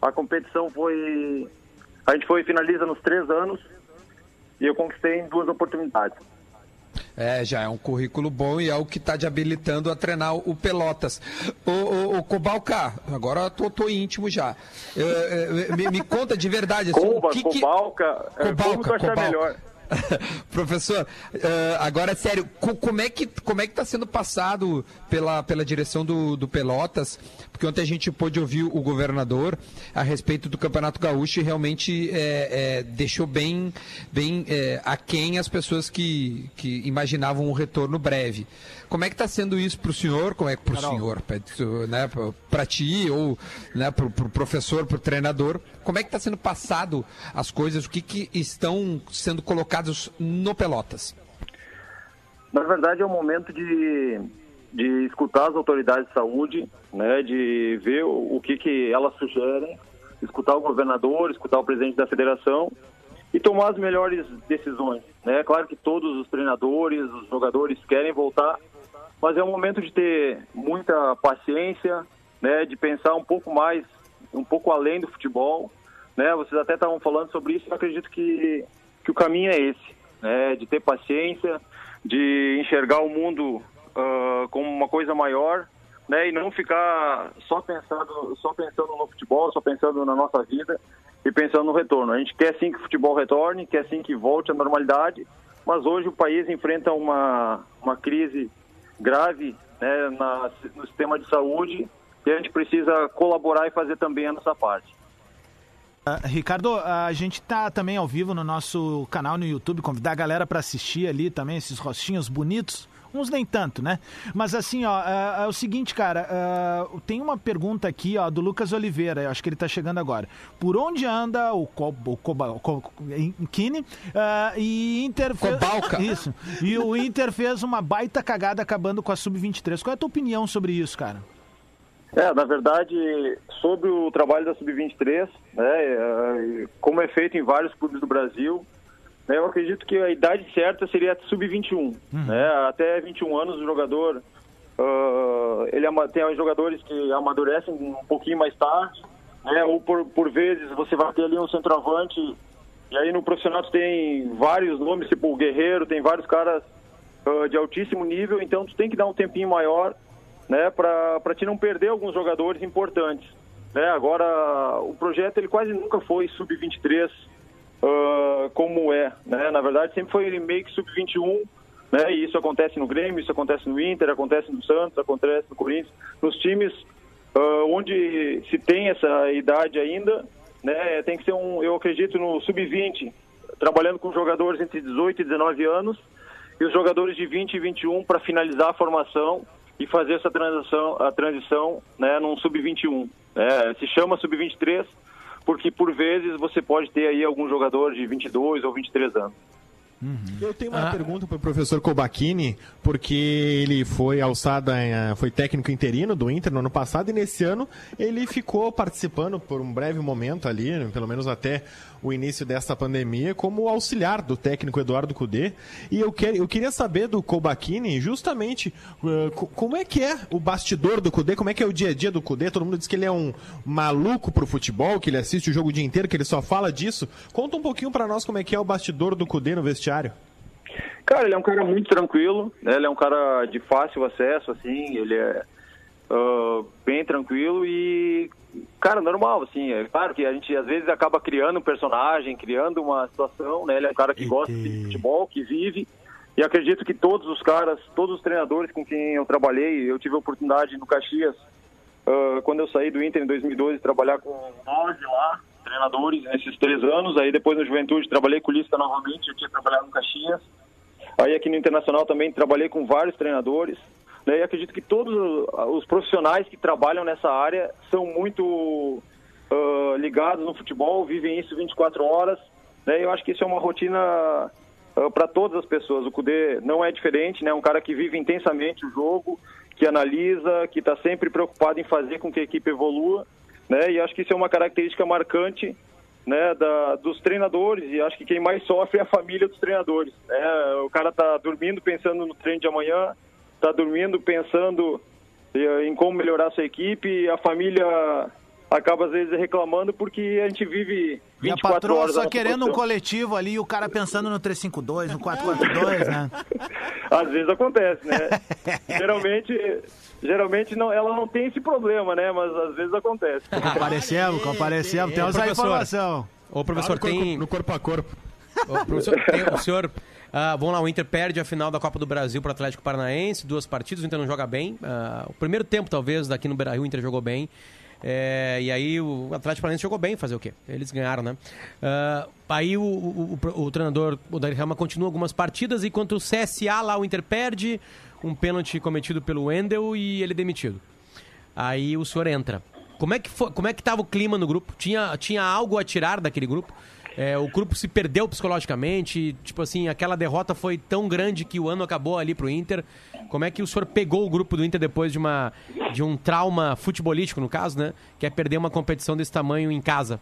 a competição foi. A gente foi finaliza nos três anos e eu conquistei em duas oportunidades. É, já é um currículo bom e é o que está te habilitando a treinar o Pelotas. Ô, ô Cobalca, agora eu tô, tô íntimo já. É, é, me, me conta de verdade. assim, Colba, o que que- Cobalca, é, achar Cobalca. melhor. Professor, uh, agora sério, como é que como é que está sendo passado pela, pela direção do, do Pelotas? Porque ontem a gente pôde ouvir o governador a respeito do Campeonato Gaúcho e realmente é, é, deixou bem, bem é, aquém as pessoas que, que imaginavam um retorno breve. Como é que está sendo isso para o senhor? Como é que para o senhor, né, para ti ou né, para o pro professor, para o treinador? Como é que está sendo passado as coisas? O que, que estão sendo no Pelotas? Na verdade, é o momento de, de escutar as autoridades de saúde, né, de ver o, o que, que elas sugerem, escutar o governador, escutar o presidente da federação e tomar as melhores decisões. Né? Claro que todos os treinadores, os jogadores querem voltar, mas é um momento de ter muita paciência, né, de pensar um pouco mais, um pouco além do futebol, né? Vocês até estavam falando sobre isso, eu acredito que, que o caminho é esse, né, de ter paciência, de enxergar o mundo uh, como uma coisa maior, né, e não ficar só pensando, só pensando no futebol, só pensando na nossa vida e pensando no retorno. A gente quer sim que o futebol retorne, quer sim que volte à normalidade, mas hoje o país enfrenta uma, uma crise grave né, na, no sistema de saúde e a gente precisa colaborar e fazer também a nossa parte. Uh, Ricardo, a gente está também ao vivo no nosso canal no YouTube, convidar a galera para assistir ali também, esses rostinhos bonitos uns nem tanto, né? Mas assim, ó, é, é o seguinte, cara, uh, tem uma pergunta aqui, ó, do Lucas Oliveira, eu acho que ele tá chegando agora. Por onde anda o, Co, o, Coba, o, Kine uh, e Inter fez... Cobalca. Isso. E o Inter fez uma baita cagada acabando com a Sub-23. Qual é a tua opinião sobre isso, cara? É, na verdade, sobre o trabalho da Sub-23, né, é, como é feito em vários clubes do Brasil, né, eu acredito que a idade certa seria Sub-21. Uhum. Né, até 21 anos o jogador, uh, ele tem jogadores que amadurecem um pouquinho mais tarde, né, ou por, por vezes você vai ter ali um centroavante, e aí no profissional tem vários nomes, tipo o Guerreiro, tem vários caras uh, de altíssimo nível, então tu tem que dar um tempinho maior né, para te não perder alguns jogadores importantes. Né? Agora, o projeto ele quase nunca foi sub-23 uh, ah, como é. Né? Na verdade, sempre foi meio que sub-21. Né? E isso acontece no Grêmio, isso acontece no Inter, acontece no Santos, acontece no Corinthians. Nos times uh, onde se tem essa idade ainda, né, tem que ser um, eu acredito, no sub-20, trabalhando com jogadores entre 18 e 19 anos, e os jogadores de 20 e 21 para finalizar a formação e fazer essa transição, a transição né, num sub-21. Né? Se chama sub-23 porque por vezes você pode ter aí algum jogador de 22 ou 23 anos. Uhum. Eu tenho uma ah. pergunta para o professor Kobachini, porque ele foi alçado, foi técnico interino do Inter no ano passado e nesse ano ele ficou participando por um breve momento ali, pelo menos até o início dessa pandemia, como auxiliar do técnico Eduardo Cudê. E eu, eu queria saber do Kobachini justamente uh, como é que é o bastidor do Cudê, como é que é o dia a dia do Cudê. Todo mundo diz que ele é um maluco pro futebol, que ele assiste o jogo o dia inteiro, que ele só fala disso. Conta um pouquinho para nós como é que é o bastidor do Cudê no vestiário vestiário? Cara, ele é um cara muito tranquilo, né? Ele é um cara de fácil acesso, assim, ele é uh, bem tranquilo e, cara, normal, assim. É claro que a gente às vezes acaba criando um personagem, criando uma situação, né? Ele é um cara que gosta de futebol, que vive. E acredito que todos os caras, todos os treinadores com quem eu trabalhei, eu tive a oportunidade no Caxias, uh, quando eu saí do Inter em 2012, trabalhar com nove lá, treinadores nesses três anos. Aí depois no Juventude trabalhei com o Lisca novamente, eu tinha trabalhado no Caxias. Aí aqui no Internacional também trabalhei com vários treinadores. Né? E acredito que todos os profissionais que trabalham nessa área são muito uh, ligados no futebol, vivem isso 24 horas. Né? Eu acho que isso é uma rotina uh, para todas as pessoas. O Cudê não é diferente, né? É um cara que vive intensamente o jogo, que analisa, que está sempre preocupado em fazer com que a equipe evolua né? E acho que isso é uma característica marcante né, da, dos treinadores e acho que quem mais sofre é a família dos treinadores. Né? O cara tá dormindo pensando no treino de amanhã, tá dormindo pensando eh, em como melhorar sua equipe, e a família acaba às vezes reclamando porque a gente vive 24 e a patroa horas. só querendo um coletivo ali e o cara pensando no 352, no 442, né? às vezes acontece, né? geralmente, geralmente não, ela não tem esse problema, né? Mas às vezes acontece. Comparecemos, comparecemos, temos a informação. Ô, professor, tem... No corpo a corpo. O, senhor, tem, o senhor Uh, vamos lá, o Inter perde a final da Copa do Brasil para o Atlético Paranaense, duas partidas, o Inter não joga bem. Uh, o primeiro tempo, talvez, daqui no Beira-Rio, o Inter jogou bem. É, e aí o Atlético Paranaense jogou bem, fazer o quê? Eles ganharam, né? Uh, aí o, o, o, o, treinador, o Dari Rama, continua algumas partidas e o CSA lá o Inter perde, um pênalti cometido pelo Wendel e ele é demitido. Aí o senhor entra. Como é que foi, como é que estava o clima no grupo? Tinha, tinha algo a tirar daquele grupo? É, o grupo se perdeu psicologicamente, tipo assim, aquela derrota foi tão grande que o ano acabou ali pro Inter. Como é que o senhor pegou o grupo do Inter depois de, uma, de um trauma futebolístico, no caso, né? Que é perder uma competição desse tamanho em casa?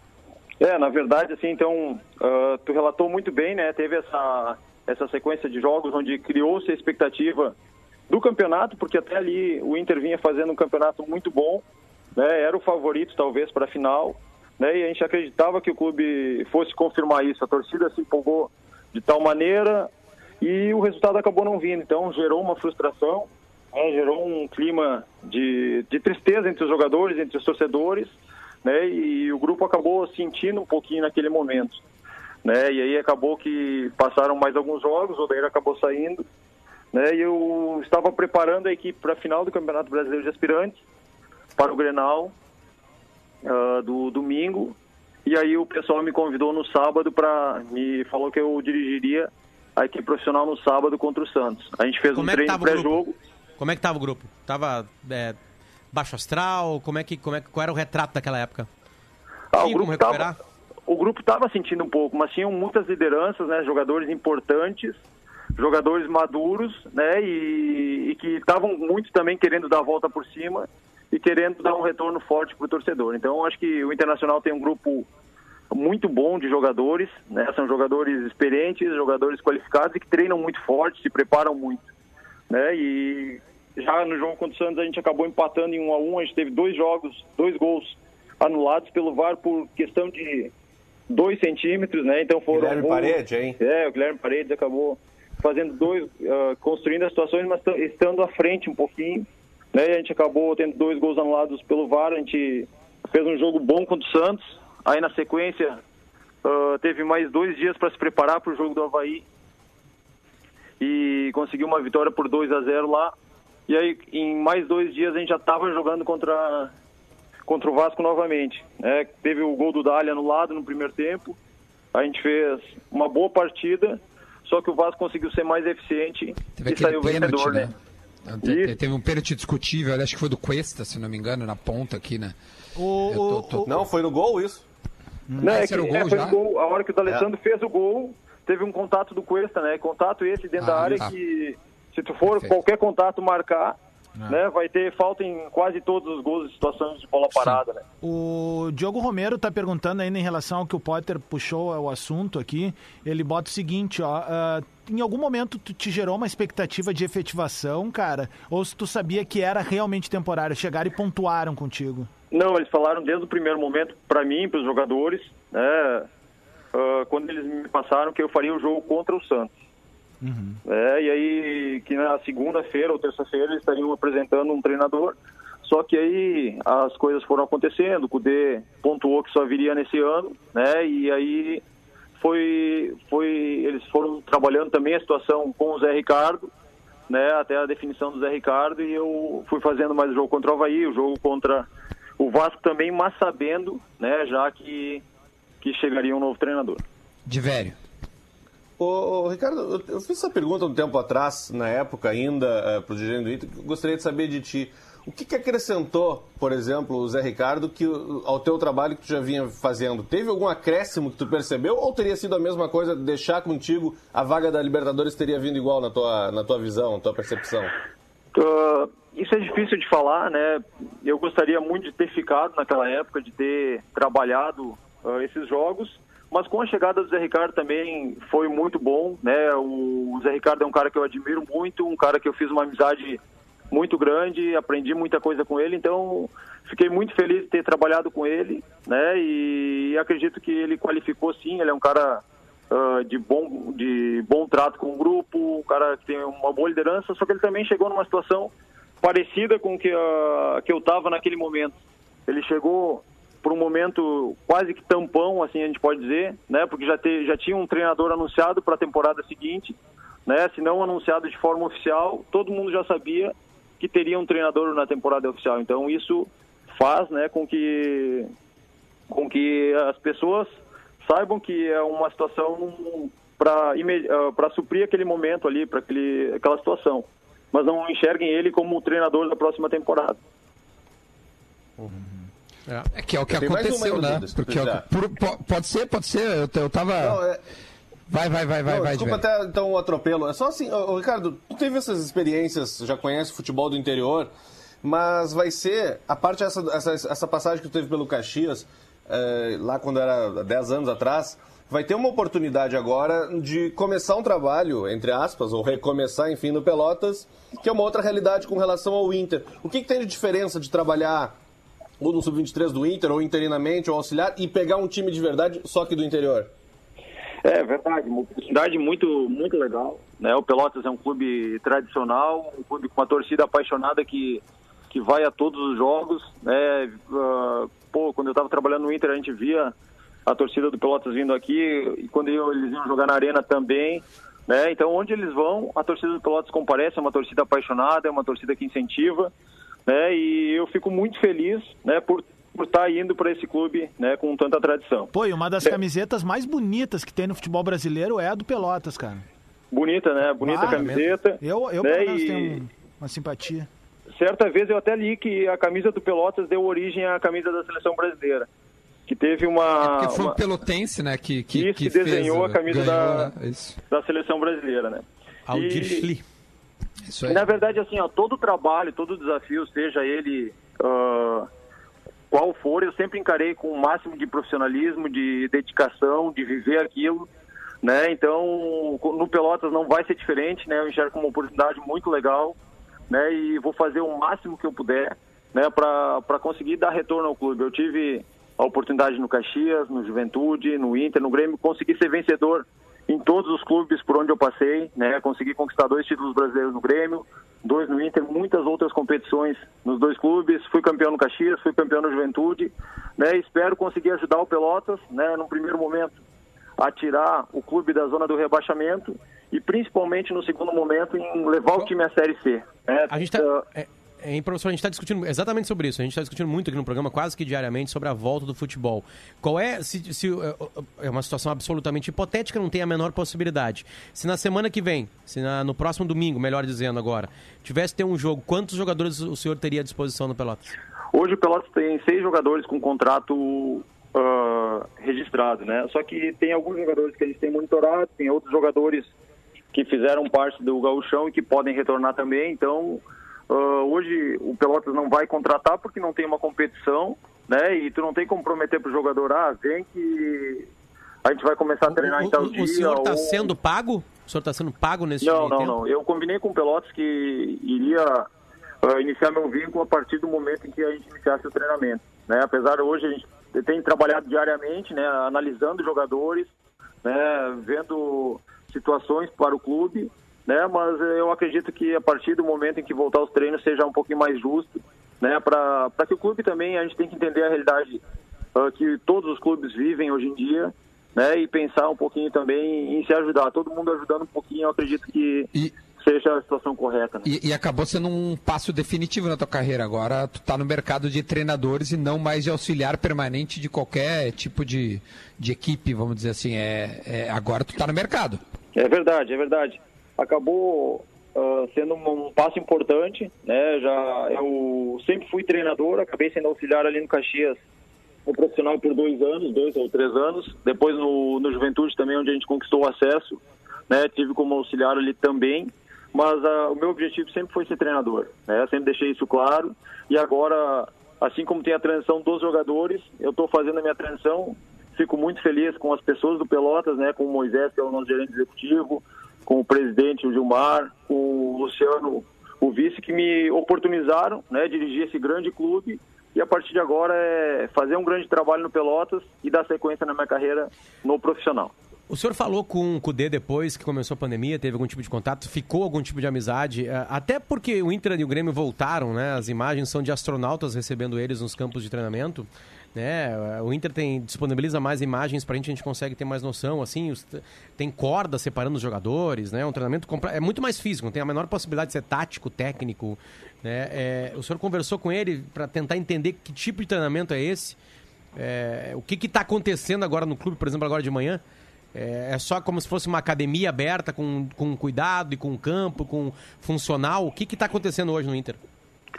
É, na verdade, assim, então, uh, tu relatou muito bem, né? Teve essa, essa sequência de jogos onde criou-se a expectativa do campeonato, porque até ali o Inter vinha fazendo um campeonato muito bom, né? Era o favorito, talvez, para a final né? E a gente acreditava que o clube fosse confirmar isso. A torcida se empolgou de tal maneira e o resultado acabou não vindo. Então gerou uma frustração, né? gerou um clima de, de tristeza entre os jogadores, entre os torcedores, né? E o grupo acabou sentindo um pouquinho naquele momento. Né? E aí acabou que passaram mais alguns jogos, o Odair acabou saindo, né? E eu estava preparando a equipe para a final do Campeonato Brasileiro de Aspirantes, para o Grenal, uh, do domingo. E aí o pessoal me convidou no sábado para me falou que eu dirigiria a equipe profissional no sábado contra o Santos. A gente fez como um é treino pré-jogo. Como é que tava o grupo? Tava é, baixo astral? Como é que, como é, qual era o retrato daquela época? Ah, o, grupo tava, o grupo estava sentindo um pouco, mas tinham muitas lideranças, né, jogadores importantes, jogadores maduros, né, e, e que estavam muito também querendo dar a volta por cima e querendo dar um retorno forte para o torcedor. Então, acho que o Internacional tem um grupo muito bom de jogadores, né? São jogadores experientes, jogadores qualificados e que treinam muito forte, se preparam muito, né? E já no jogo contra o Santos a gente acabou empatando em um a um, a gente teve dois jogos, dois gols anulados pelo VAR por questão de dois centímetros, né? Então foram Guilherme gols... Paredes, hein? É, o Guilherme Paredes acabou fazendo dois, uh, construindo as situações, mas estando à frente um pouquinho. Né? A gente acabou tendo dois gols anulados pelo VAR, a gente fez um jogo bom contra o Santos. Aí na sequência uh, teve mais dois dias para se preparar para o jogo do Havaí e conseguiu uma vitória por 2 a 0 lá. E aí em mais dois dias a gente já estava jogando contra contra o Vasco novamente. Né? Teve o gol do Dália anulado no primeiro tempo. A gente fez uma boa partida, só que o Vasco conseguiu ser mais eficiente Teve e saiu vencedor, né? né? Teve um pênalti discutível, acho que foi do Cuesta, se não me engano, na ponta aqui, né? O, tô, tô... Não, foi no gol isso. Hum, não, é que, era o gol é, já? Gol, a hora que o D'Alessandro é. fez o gol, teve um contato do Cuesta, né? Contato esse dentro ah, da área que, se tu for Perfeito. qualquer contato marcar, é. Né? Vai ter falta em quase todos os gols situações de bola parada, né? O Diogo Romero está perguntando ainda em relação ao que o Potter puxou o assunto aqui. Ele bota o seguinte, ó. Uh, em algum momento tu te gerou uma expectativa de efetivação, cara? Ou se tu sabia que era realmente temporário? Chegaram e pontuaram contigo? Não, eles falaram desde o primeiro momento para mim, para os jogadores, né? Uh, quando eles me passaram que eu faria o jogo contra o Santos. Uhum. É, e aí, que na segunda-feira ou terça-feira eles estariam apresentando um treinador. Só que aí as coisas foram acontecendo, o Cudê pontuou que só viria nesse ano, né? E aí foi, foi, eles foram trabalhando também a situação com o Zé Ricardo, né? Até a definição do Zé Ricardo e eu fui fazendo mais o jogo contra o Havaí, o jogo contra o Vasco também, mas sabendo, né? Já que, que chegaria um novo treinador. De velho. Ô, Ricardo, eu fiz essa pergunta um tempo atrás, na época ainda, uh, para o dirigente do Inter, gostaria de saber de ti. O que, que, acrescentou, por exemplo, o Zé Ricardo, que, ao teu trabalho que tu já vinha fazendo? Teve algum acréscimo que tu percebeu ou teria sido a mesma coisa, deixar contigo a vaga da Libertadores teria vindo igual na tua, na tua visão, na tua percepção? Uh, isso é difícil de falar, né? Eu gostaria muito de ter ficado naquela época, de ter trabalhado uh, esses jogos, mas com a chegada do Zé Ricardo também foi muito bom, né? O Zé Ricardo é um cara que eu admiro muito, um cara que eu fiz uma amizade muito grande, aprendi muita coisa com ele, então fiquei muito feliz de ter trabalhado com ele, né? E acredito que ele qualificou sim, ele é um cara uh, de, bom, de bom trato com o grupo, um cara que tem uma boa liderança, só que ele também chegou numa situação parecida com que, uh, que eu estava naquele momento. Ele chegou por um momento quase que tampão, assim a gente pode dizer, né? Porque já, te, já tinha um treinador anunciado para a temporada seguinte, né? Se não anunciado de forma oficial, todo mundo já sabia que teria um treinador na temporada oficial. Então isso faz, né, com que com que as pessoas saibam que é uma situação para para suprir aquele momento ali, para aquela situação, mas não enxerguem ele como o treinador da próxima temporada. Uhum. É. que é o que aconteceu, né? Porque é por, pode ser, pode ser. Eu, eu tava. Não, é... Vai, vai, vai, vai, não, vai. Desculpa até então o atropelo. É só assim, ô, Ricardo, tu teve essas experiências, já conhece futebol do interior, mas vai ser, a parte essa, essa, essa passagem que tu teve pelo Caxias, é, lá quando era 10 anos atrás, vai ter uma oportunidade agora de começar um trabalho, entre aspas, ou recomeçar, enfim, no Pelotas, que é uma outra realidade com relação ao Inter. O que, que tem de diferença de trabalhar ou no Sub-23 do Inter, ou interinamente, ou auxiliar, e pegar um time de verdade só que do interior? É verdade, uma oportunidade muito, muito legal. Né? O Pelotas é um clube tradicional, um clube com uma torcida apaixonada que, que vai a todos os jogos. Né? Uh, pô, quando eu estava trabalhando no Inter, a gente via a torcida do Pelotas vindo aqui, e quando eles iam jogar na arena também. Né? Então, onde eles vão, a torcida do Pelotas comparece, é uma torcida apaixonada, é uma torcida que incentiva né? E eu fico muito feliz, né, por por estar tá indo para esse clube, né, com tanta tradição. Pô, e uma das é. camisetas mais bonitas que tem no futebol brasileiro é a do Pelotas, cara. Bonita, né? Bonita ah, camiseta. Eu, eu né? pelo menos, e... tenho uma simpatia. Certa vez eu até li que a camisa do Pelotas deu origem à camisa da seleção brasileira. Que teve uma. É porque foi uma... o Pelotense, né? Que, que, isso, que, que desenhou fez, a camisa ganhou, da, né? da seleção brasileira, né? Aldir e... Na verdade, assim, ó, todo trabalho, todo desafio, seja ele uh, qual for, eu sempre encarei com o máximo de profissionalismo, de dedicação, de viver aquilo, né? Então, no Pelotas não vai ser diferente, né? Eu enxergo uma oportunidade muito legal, né? E vou fazer o máximo que eu puder, né? Para conseguir dar retorno ao clube. Eu tive a oportunidade no Caxias, no Juventude, no Inter, no Grêmio, consegui ser vencedor em todos os clubes por onde eu passei, né? Consegui conquistar dois títulos brasileiros no Grêmio, dois no Inter, muitas outras competições nos dois clubes. Fui campeão no Caxias, fui campeão no Juventude, né? Espero conseguir ajudar o Pelotas, né? No primeiro momento a tirar o clube da zona do rebaixamento e principalmente no segundo momento em levar o time à Série C. Né? A gente tá... Uh, Hein, professor, a gente está discutindo exatamente sobre isso. A gente está discutindo muito aqui no programa, quase que diariamente, sobre a volta do futebol. Qual é, se, se é, é uma situação absolutamente hipotética, não tem a menor possibilidade. Se na semana que vem, se na, no próximo domingo, melhor dizendo agora, tivesse ter um jogo, quantos jogadores o senhor teria à disposição no Pelotas? Hoje o Pelotas tem seis jogadores com contrato uh, registrado, né? Só que tem alguns jogadores que gente tem monitorado, tem outros jogadores que fizeram parte do gauchão e que podem retornar também, então Uh, hoje o Pelotas não vai contratar porque não tem uma competição, né? E tu não tem como prometer pro jogador, ah, vem que a gente vai começar a treinar o, em tal o, dia. O senhor está ou... sendo pago? O senhor está sendo pago nesse Não, não, tempo? não. Eu combinei com o Pelotas que iria uh, iniciar meu vínculo a partir do momento em que a gente iniciasse o treinamento. Né? Apesar de hoje a gente tem trabalhado diariamente, né? Analisando jogadores, né? Vendo situações para o clube né? Mas eu acredito que a partir do momento em que voltar os treinos seja um pouquinho mais justo, né? Para que o clube também a gente tem que entender a realidade uh, que todos os clubes vivem hoje em dia, né? E pensar um pouquinho também em se ajudar. Todo mundo ajudando um pouquinho, eu acredito que e... seja a situação correta. Né? E, e, acabou sendo um passo definitivo na tua carreira. Agora tu está no mercado de treinadores e não mais de auxiliar permanente de qualquer tipo de, de equipe, vamos dizer assim. É, é agora tu está no mercado. É verdade, é verdade acabou uh, sendo um, um, passo importante, né? Já eu sempre fui treinador, acabei sendo auxiliar ali no Caxias, no profissional por dois anos, dois ou três anos. Depois no, no Juventude também, onde a gente conquistou o acesso, né? Tive como auxiliar ali também. Mas uh, o meu objetivo sempre foi ser treinador, né? Sempre deixei isso claro. E agora, assim como tem a transição dos jogadores, eu estou fazendo a minha transição. Fico muito feliz com as pessoas do Pelotas, né? Com o Moisés, que é o nosso gerente executivo, com o presidente, o Gilmar, com o Luciano, o vice, que me oportunizaram, né, dirigir esse grande clube e a partir de agora é fazer um grande trabalho no Pelotas e dar sequência na minha carreira no profissional. O senhor falou com o Cudê depois que começou a pandemia, teve algum tipo de contato, ficou algum tipo de amizade, é, até porque o Inter e o Grêmio voltaram, né? As imagens são de astronautas recebendo eles nos campos de treinamento. Né? O Inter tem disponibiliza mais imagens para a gente, a gente consegue ter mais noção, assim, os, tem corda separando os jogadores, né? Um treinamento é muito mais físico, tem a menor possibilidade de ser tático, técnico, né? É, o senhor conversou com ele para tentar entender que tipo de treinamento é esse, é, o que está acontecendo agora no clube, por exemplo, agora de manhã? É, é, só como se fosse uma academia aberta com, com cuidado e com campo, com funcional. O que está acontecendo hoje no Inter?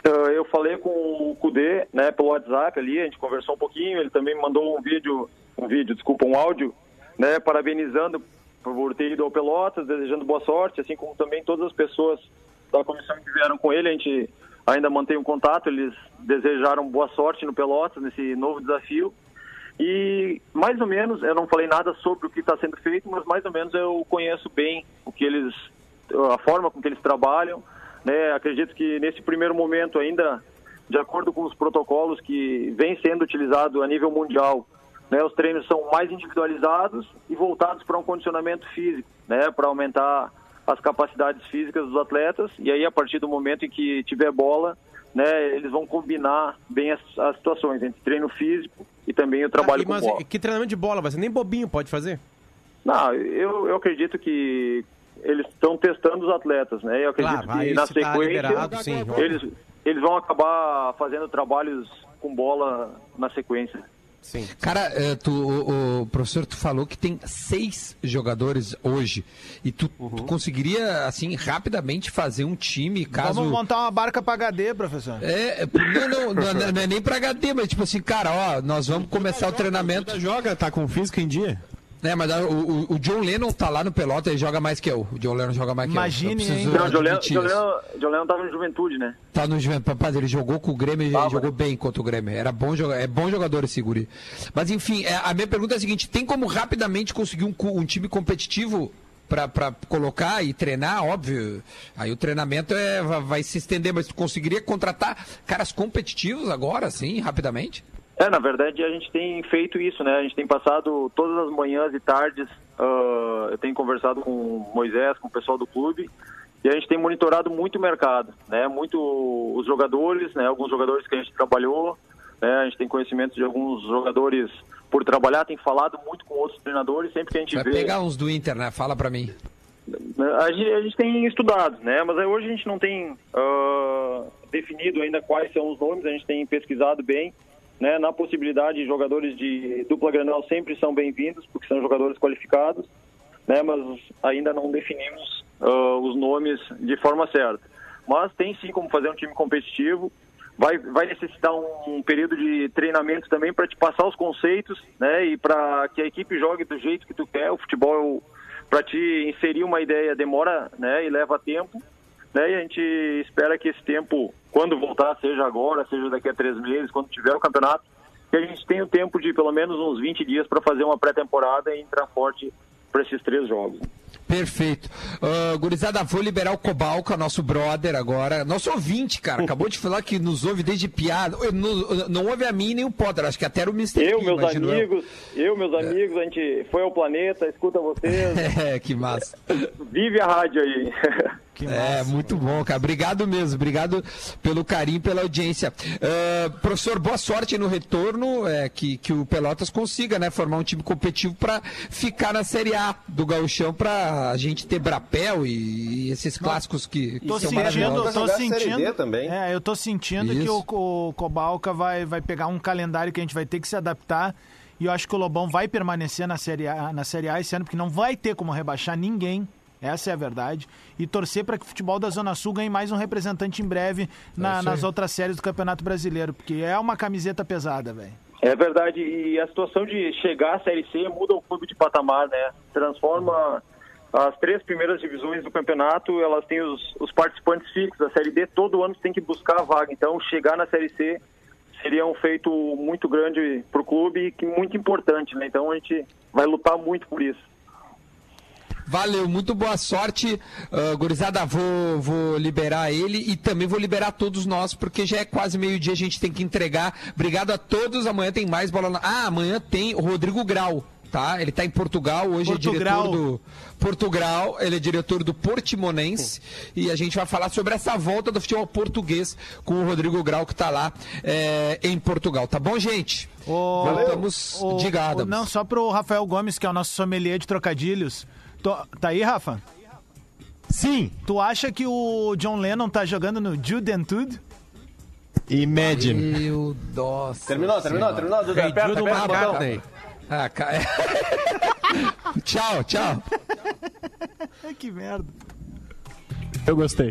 Uh, eu falei com o Cudê, né, pelo WhatsApp ali, a gente conversou um pouquinho, ele também me mandou um vídeo, um vídeo, desculpa, um áudio, né, parabenizando por ter ido ao Pelotas, desejando boa sorte, assim como também todas as pessoas da comissão que vieram com ele, a gente ainda mantém um contato, eles desejaram boa sorte no Pelotas, nesse novo desafio. E mais ou menos, eu não falei nada sobre o que está sendo feito, mas mais ou menos eu conheço bem o que eles, a forma com que eles trabalham, né? Acredito que nesse primeiro momento ainda, de acordo com os protocolos que vem sendo utilizado a nível mundial, né, os treinos são mais individualizados e voltados para um condicionamento físico, né, para aumentar as capacidades físicas dos atletas. E aí, a partir do momento em que tiver bola, né, eles vão combinar bem as, as situações entre treino físico e também o trabalho ah, com bola. Que treinamento de bola? Ser nem bobinho pode fazer? Não, eu, eu acredito que eles estão testando os atletas, né? Eu acredito claro, que na tá sequência tá sim, eles, eles vão acabar fazendo trabalhos com bola na sequência. Sim. Cara, eh, tu, o, o, professor, tu falou que tem seis jogadores hoje. E tu, uhum. tu, conseguiria, assim, rapidamente fazer um time caso. Vamos montar uma barca para HD, professor. É, não, não, não, não, é nem para HD, mas tipo assim, cara, ó, nós vamos começar o treinamento. Joga, tá com físico em dia? É, mas o, o, o, John Lennon tá lá no pelota e joga mais que eu. O John Lennon joga mais Imagine, que eu. Imagine, Não, o John Lennon, John, Lennon, John Lennon tava no Juventude, né? Tá no Juventude. Rapaz, ele jogou com o Grêmio e ah, jogou bem contra o Grêmio. Era bom jogador, é bom jogador esse guri. Mas enfim, é, a minha pergunta é a seguinte: tem como rapidamente conseguir um, um time competitivo para colocar e treinar, óbvio. Aí o treinamento é, vai se estender, mas tu conseguiria contratar caras competitivos agora, assim, rapidamente? É, na verdade a gente tem feito isso, né? A gente tem passado todas as manhãs e tardes, uh, eu tenho conversado com o Moisés, com o pessoal do clube, e a gente tem monitorado muito o mercado, né? Muito os jogadores, né? Alguns jogadores que a gente trabalhou, né? A gente tem conhecimento de alguns jogadores por trabalhar, tem falado muito com outros treinadores, sempre que a gente Vai vê... pegar uns do Inter, né? Fala para mim. A gente, a gente, tem estudado, né? Mas hoje a gente não tem uh, definido ainda quais são os nomes, a gente tem pesquisado bem, né, na possibilidade, jogadores de dupla granal sempre são bem-vindos, porque são jogadores qualificados, né, mas ainda não definimos uh, os nomes de forma certa. Mas tem sim como fazer um time competitivo, vai, vai necessitar um, um período de treinamento também para te passar os conceitos, né, e para que a equipe jogue do jeito que tu quer. O futebol, para te inserir uma ideia, demora né, e leva tempo, né, e a gente espera que esse tempo quando voltar, seja agora, seja daqui a três meses, quando tiver o campeonato, que a gente tenha o tempo de pelo menos uns 20 dias para fazer uma pré-temporada e entrar forte para esses três jogos. Perfeito. Uh, gurizada, vou liberar o Cobalca, nosso brother agora. Nosso ouvinte, cara. Acabou de falar que nos ouve desde piada. Não, não ouve a mim nem o Potter, acho que até era o Mr. Eu, P, meus amigos, eu. eu, meus amigos, a gente foi ao planeta, escuta vocês. É, que massa. Vive a rádio aí. é, muito bom, cara. Obrigado mesmo. Obrigado pelo carinho, pela audiência. Uh, professor, boa sorte no retorno. É, que, que o Pelotas consiga né, formar um time competitivo para ficar na Série A do Gauchão para a gente ter Brapel e, e esses clássicos que, tô são sentindo, tô sentindo, também. É, eu tô sentindo Isso. que o, o Cobalca vai, vai pegar um calendário que a gente vai ter que se adaptar. E eu acho que o Lobão vai permanecer na Série A, na série a esse ano, porque não vai ter como rebaixar ninguém essa é a verdade. E torcer para que o futebol da Zona Sul ganhe mais um representante em breve na, nas outras séries do Campeonato Brasileiro, porque é uma camiseta pesada, velho. É verdade. E a situação de chegar à Série C muda o clube de patamar, né? Transforma as três primeiras divisões do campeonato, elas têm os, os participantes fixos. A Série D todo ano tem que buscar a vaga. Então, chegar na Série C seria um feito muito grande para o clube e muito importante, né? Então, a gente vai lutar muito por isso. Valeu, muito boa sorte. Uh, gurizada, vou, vou liberar ele e também vou liberar todos nós, porque já é quase meio-dia, a gente tem que entregar. Obrigado a todos. Amanhã tem mais bola na... Ah, amanhã tem o Rodrigo Grau tá? Ele tá em Portugal, hoje Portugal. é diretor do Portugal, ele é diretor do Portimonense e a gente vai falar sobre essa volta do futebol português com o Rodrigo Grau que tá lá é, em Portugal, tá bom, gente? Ô, Voltamos de ô, gada. Não, só pro Rafael Gomes, que é o nosso sommelier de trocadilhos. Tô- tá aí, Rafa? Sim, Tu acha que o John Lennon tá jogando no Judentude? imagine. Meu Deus. Terminou, terminou, terminou, Duda. Hey, Aperta, Judo aperta o botão. McCartney. Ah, ca... tchau, tchau. que merda. Eu gostei.